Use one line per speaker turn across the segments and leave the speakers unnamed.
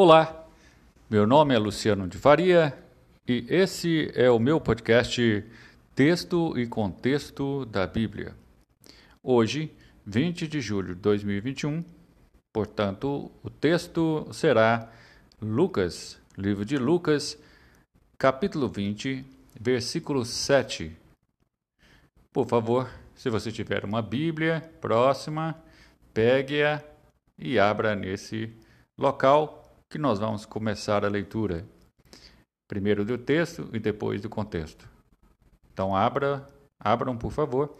Olá, meu nome é Luciano de Faria e esse é o meu podcast Texto e Contexto da Bíblia. Hoje, 20 de julho de 2021, portanto, o texto será Lucas, livro de Lucas, capítulo 20, versículo 7. Por favor, se você tiver uma Bíblia próxima, pegue-a e abra nesse local que nós vamos começar a leitura. Primeiro do texto e depois do contexto. Então abra, abram, por favor,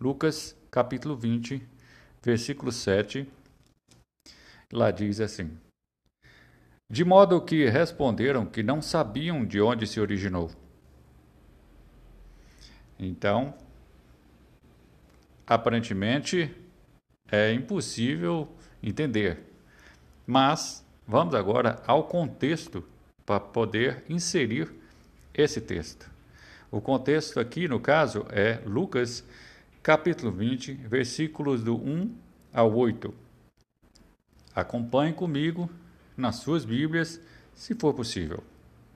Lucas capítulo 20, versículo 7. Lá diz assim: De modo que responderam que não sabiam de onde se originou. Então, aparentemente é impossível entender. Mas Vamos agora ao contexto para poder inserir esse texto. O contexto aqui, no caso, é Lucas, capítulo 20, versículos do 1 ao 8. Acompanhe comigo nas suas Bíblias, se for possível,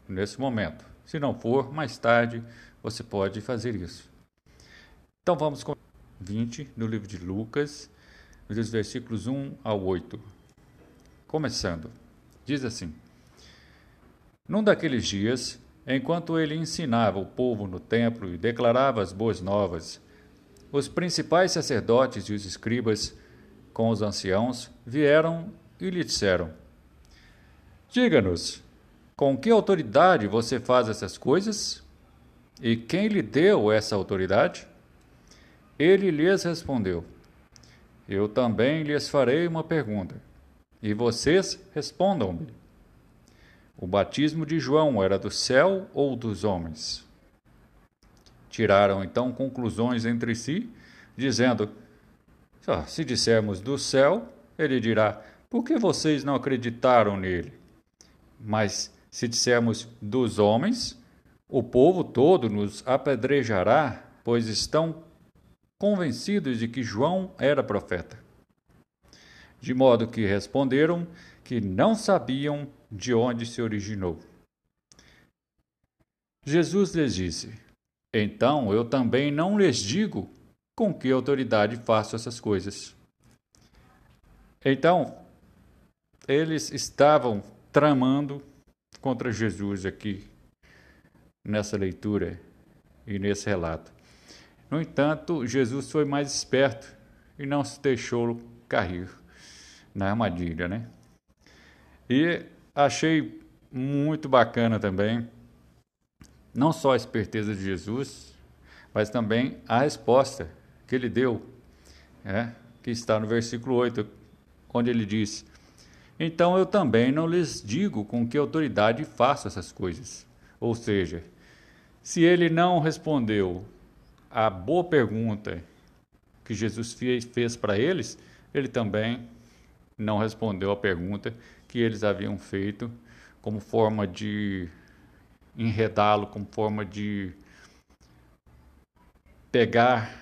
nesse momento. Se não for, mais tarde você pode fazer isso. Então vamos com 20 no livro de Lucas, dos versículos 1 ao 8. Começando, diz assim: Num daqueles dias, enquanto ele ensinava o povo no templo e declarava as boas novas, os principais sacerdotes e os escribas, com os anciãos, vieram e lhe disseram: Diga-nos, com que autoridade você faz essas coisas? E quem lhe deu essa autoridade? Ele lhes respondeu: Eu também lhes farei uma pergunta e vocês respondam-me: O batismo de João era do céu ou dos homens? Tiraram então conclusões entre si, dizendo: Se dissermos do céu, ele dirá: Por que vocês não acreditaram nele? Mas se dissermos dos homens, o povo todo nos apedrejará, pois estão convencidos de que João era profeta de modo que responderam que não sabiam de onde se originou. Jesus lhes disse: Então eu também não lhes digo com que autoridade faço essas coisas. Então, eles estavam tramando contra Jesus aqui, nessa leitura e nesse relato. No entanto, Jesus foi mais esperto e não se deixou cair na armadilha, né? E achei muito bacana também, não só a esperteza de Jesus, mas também a resposta que ele deu, né? que está no versículo 8, onde ele diz: Então eu também não lhes digo com que autoridade faço essas coisas. Ou seja, se ele não respondeu a boa pergunta que Jesus fez para eles, ele também não respondeu a pergunta que eles haviam feito como forma de enredá-lo, como forma de pegar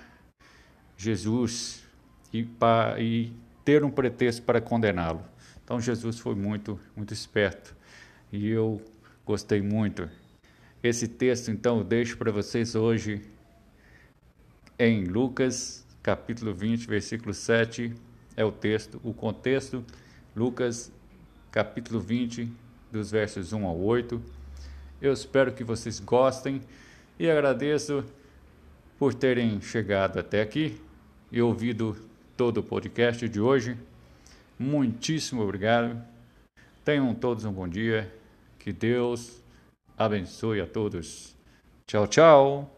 Jesus e, para, e ter um pretexto para condená-lo. Então Jesus foi muito, muito esperto e eu gostei muito. Esse texto, então, eu deixo para vocês hoje em Lucas, capítulo 20, versículo 7 é o texto, o contexto, Lucas capítulo 20, dos versos 1 ao 8. Eu espero que vocês gostem e agradeço por terem chegado até aqui e ouvido todo o podcast de hoje. Muitíssimo obrigado. Tenham todos um bom dia. Que Deus abençoe a todos. Tchau, tchau.